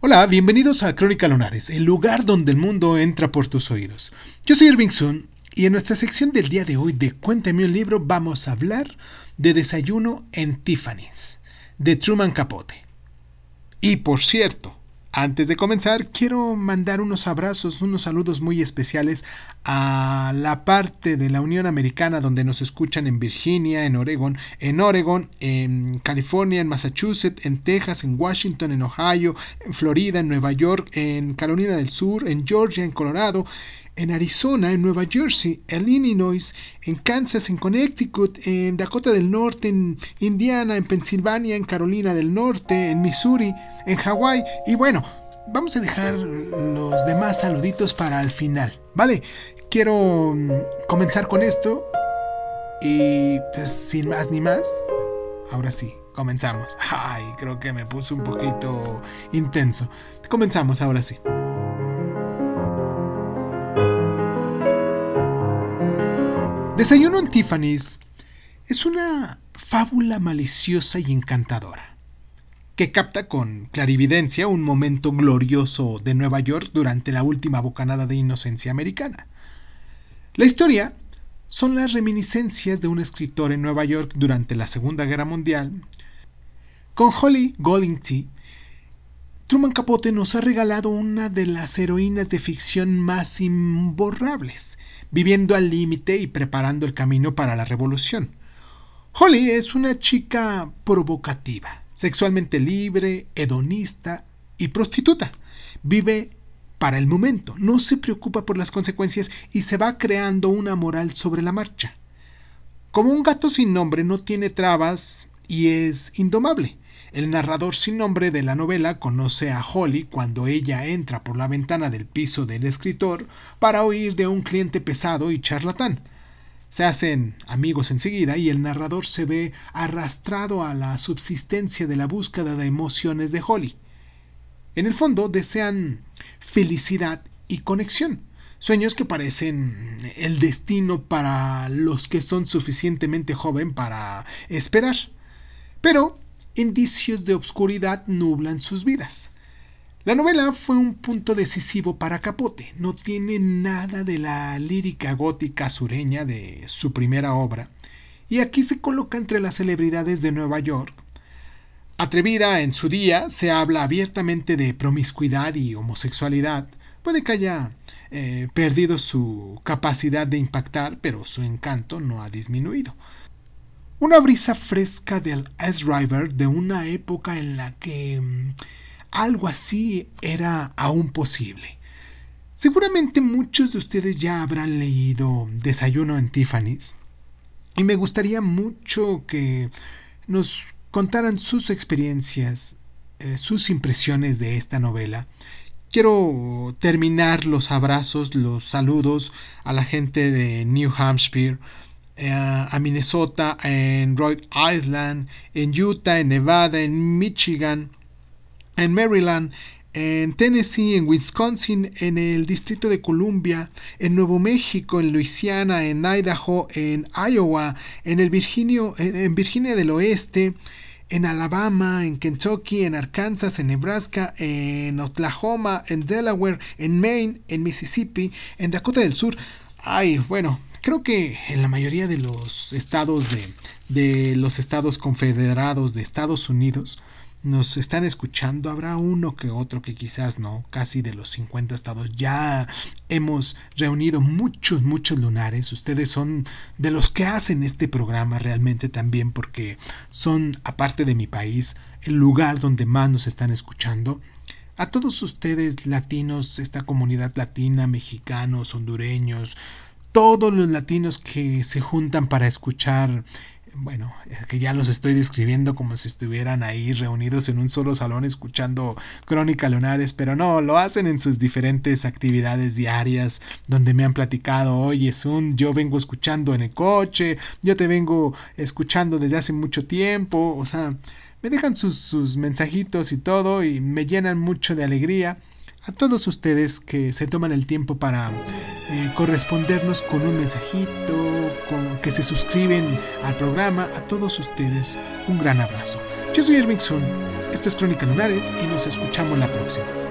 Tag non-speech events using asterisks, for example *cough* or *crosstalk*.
Hola, bienvenidos a Crónica Lunares, el lugar donde el mundo entra por tus oídos. Yo soy Irving Sun y en nuestra sección del día de hoy de Cuéntame un libro vamos a hablar de Desayuno en Tiffany's, de Truman Capote. Y por cierto, antes de comenzar, quiero mandar unos abrazos, unos saludos muy especiales a la parte de la Unión Americana donde nos escuchan en Virginia, en Oregon, en Oregon, en California, en Massachusetts, en Texas, en Washington, en Ohio, en Florida, en Nueva York, en Carolina del Sur, en Georgia, en Colorado, en Arizona, en Nueva Jersey, en Illinois, en Kansas, en Connecticut, en Dakota del Norte, en Indiana, en Pensilvania, en Carolina del Norte, en Missouri, en Hawái y bueno, vamos a dejar los demás saluditos para el final, ¿vale? Quiero mm, comenzar con esto y pues sin más ni más, ahora sí, comenzamos. *laughs* Ay, creo que me puse un poquito intenso. Comenzamos ahora sí. Desayuno en Tiffany's es una fábula maliciosa y encantadora, que capta con clarividencia un momento glorioso de Nueva York durante la última bocanada de inocencia americana. La historia son las reminiscencias de un escritor en Nueva York durante la Segunda Guerra Mundial. Con Holly Goldingty, Truman Capote nos ha regalado una de las heroínas de ficción más imborrables, viviendo al límite y preparando el camino para la revolución. Holly es una chica provocativa, sexualmente libre, hedonista y prostituta. Vive para el momento, no se preocupa por las consecuencias y se va creando una moral sobre la marcha. Como un gato sin nombre no tiene trabas y es indomable. El narrador sin nombre de la novela conoce a Holly cuando ella entra por la ventana del piso del escritor para oír de un cliente pesado y charlatán. Se hacen amigos enseguida y el narrador se ve arrastrado a la subsistencia de la búsqueda de emociones de Holly. En el fondo desean felicidad y conexión, sueños que parecen el destino para los que son suficientemente joven para esperar. Pero indicios de obscuridad nublan sus vidas. La novela fue un punto decisivo para Capote. No tiene nada de la lírica gótica sureña de su primera obra, y aquí se coloca entre las celebridades de Nueva York. Atrevida en su día, se habla abiertamente de promiscuidad y homosexualidad. Puede que haya eh, perdido su capacidad de impactar, pero su encanto no ha disminuido. Una brisa fresca del Ice River de una época en la que mm, algo así era aún posible. Seguramente muchos de ustedes ya habrán leído Desayuno en Tiffany's y me gustaría mucho que nos contaran sus experiencias, eh, sus impresiones de esta novela. Quiero terminar los abrazos, los saludos a la gente de New Hampshire, a Minnesota, en Rhode Island, en Utah, en Nevada, en Michigan, en Maryland, en Tennessee, en Wisconsin, en el Distrito de Columbia, en Nuevo México, en Luisiana, en Idaho, en Iowa, en, el Virginio, en Virginia del Oeste, en Alabama, en Kentucky, en Arkansas, en Nebraska, en Oklahoma, en Delaware, en Maine, en Mississippi, en Dakota del Sur. Ay, bueno, creo que en la mayoría de los estados de, los estados confederados de Estados Unidos nos están escuchando, habrá uno que otro que quizás no, casi de los 50 estados ya hemos reunido muchos, muchos lunares, ustedes son de los que hacen este programa realmente también porque son, aparte de mi país, el lugar donde más nos están escuchando. A todos ustedes latinos, esta comunidad latina, mexicanos, hondureños, todos los latinos que se juntan para escuchar bueno, que ya los estoy describiendo como si estuvieran ahí reunidos en un solo salón escuchando Crónica Lunares, pero no, lo hacen en sus diferentes actividades diarias donde me han platicado, oye, un yo vengo escuchando en el coche, yo te vengo escuchando desde hace mucho tiempo, o sea, me dejan sus, sus mensajitos y todo y me llenan mucho de alegría a todos ustedes que se toman el tiempo para eh, correspondernos con un mensajito, que se suscriben al programa, a todos ustedes, un gran abrazo. Yo soy Irving Sun, esto es Crónica Lunares y nos escuchamos la próxima.